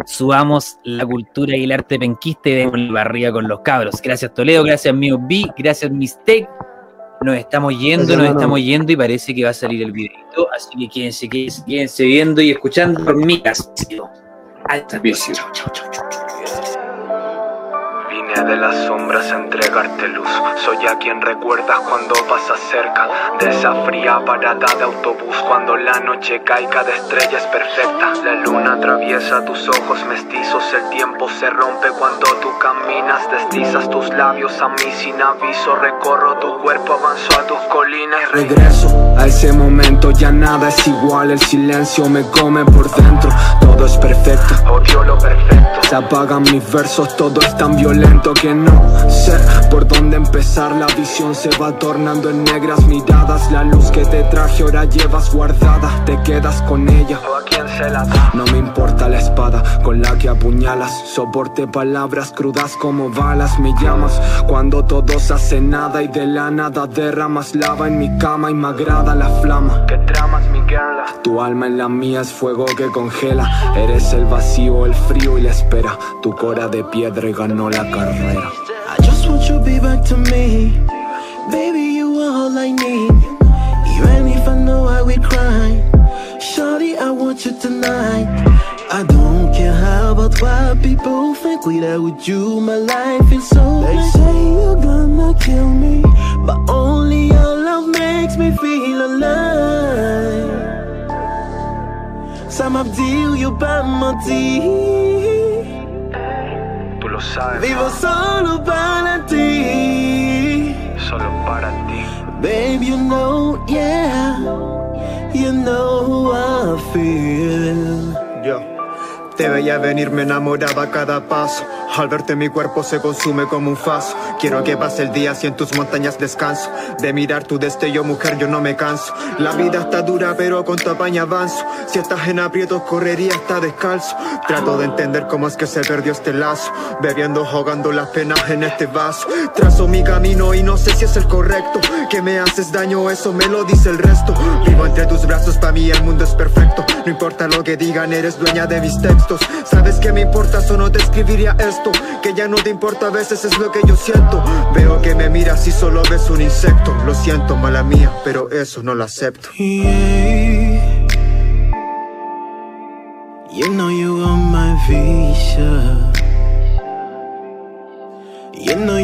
C: Subamos la cultura y el arte penquista y demos la barriga con los cabros. Gracias Toledo, gracias Mio B, gracias Mistake. Nos estamos yendo,
E: Gracias,
C: nos
E: hermano.
C: estamos yendo y parece que va a salir el videito. Así que quédense, quédense, quédense viendo y escuchando hormigas. Alta
F: Vicio.
D: Vine de las sombras a entregarte luz. Soy a quien recuerdas cuando pasas cerca de esa fría parada de autobús. Cuando la noche caiga de estrellas perfecta. La luna atraviesa tus ojos mestizos. El tiempo se rompe cuando tú caminas. Deslizas tus labios a mí sin aviso. Recorro tu cuerpo, avanzo a tus colinas y regreso. A ese momento ya nada es igual. El silencio me come por dentro. Todo es perfecto. Odio lo perfecto. Se apagan mis versos, todo es tan violento. Siento que no sé por dónde empezar. La visión se va tornando en negras miradas. La luz que te traje ahora llevas guardada. Te quedas con ella. ¿O a quién se la da? No me importa la espada con la que apuñalas. Soporte palabras crudas como balas. Me llamas cuando todos hacen nada y de la nada derramas lava en mi cama y me agrada la flama. ¿Qué tramas, mi girl? Tu alma en la mía es fuego que congela. Eres el vacío, el frío y la espera. Tu cora de piedra y ganó la carrera.
I: I just want you to be back to me. Baby, you are all I need. Even if I know I will cry. Shawty, I want you tonight. I don't care how about what people think. Without you, my life is so. They say you're gonna kill me. But only your love makes me feel alive. Some of deal you ti.
D: Tú lo sabes.
I: Vivo solo para ti.
D: Solo para ti.
I: Babe, you know, yeah. You know how I feel.
J: Yo te veía venir, me enamoraba cada paso. Al verte mi cuerpo se consume como un faso. Quiero que pase el día si en tus montañas descanso. De mirar tu destello, mujer, yo no me canso. La vida está dura, pero con tu apaña avanzo. Si estás en aprietos, correría hasta descalzo. Trato de entender cómo es que se perdió este lazo. Bebiendo, jugando las penas en este vaso. Trazo mi camino y no sé si es el correcto. Que me haces daño, eso me lo dice el resto. Vivo entre tus brazos, para mí el mundo es perfecto. No importa lo que digan, eres dueña de mis textos. Sabes que me importa, o no te escribiría esto. Que ya no te importa a veces es lo que yo siento Veo que me miras y solo ves un insecto Lo siento, mala mía, pero eso no lo acepto.
I: You know you are my visa You know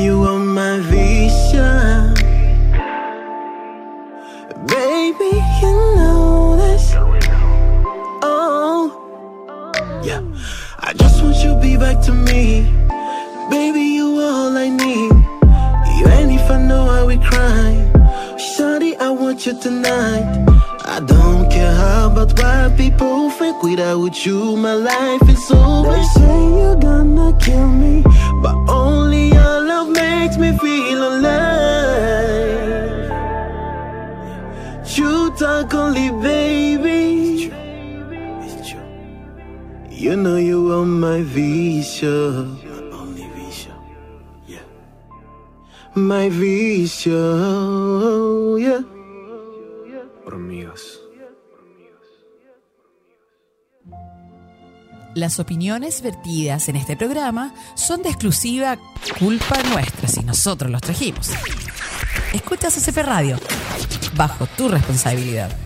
I: to me. Baby, you all I need. You Even if I know I will cry Shawty, I want you tonight. I don't care how about what people think Without you, my life is over. They say you're gonna kill me But only your love makes me feel alive. You talk only, baby You know you are my visa my vicio, yeah.
D: Hormigas.
K: Las opiniones vertidas en este programa son de exclusiva culpa nuestra si nosotros los trajimos. Escuchas CP Radio, bajo tu responsabilidad.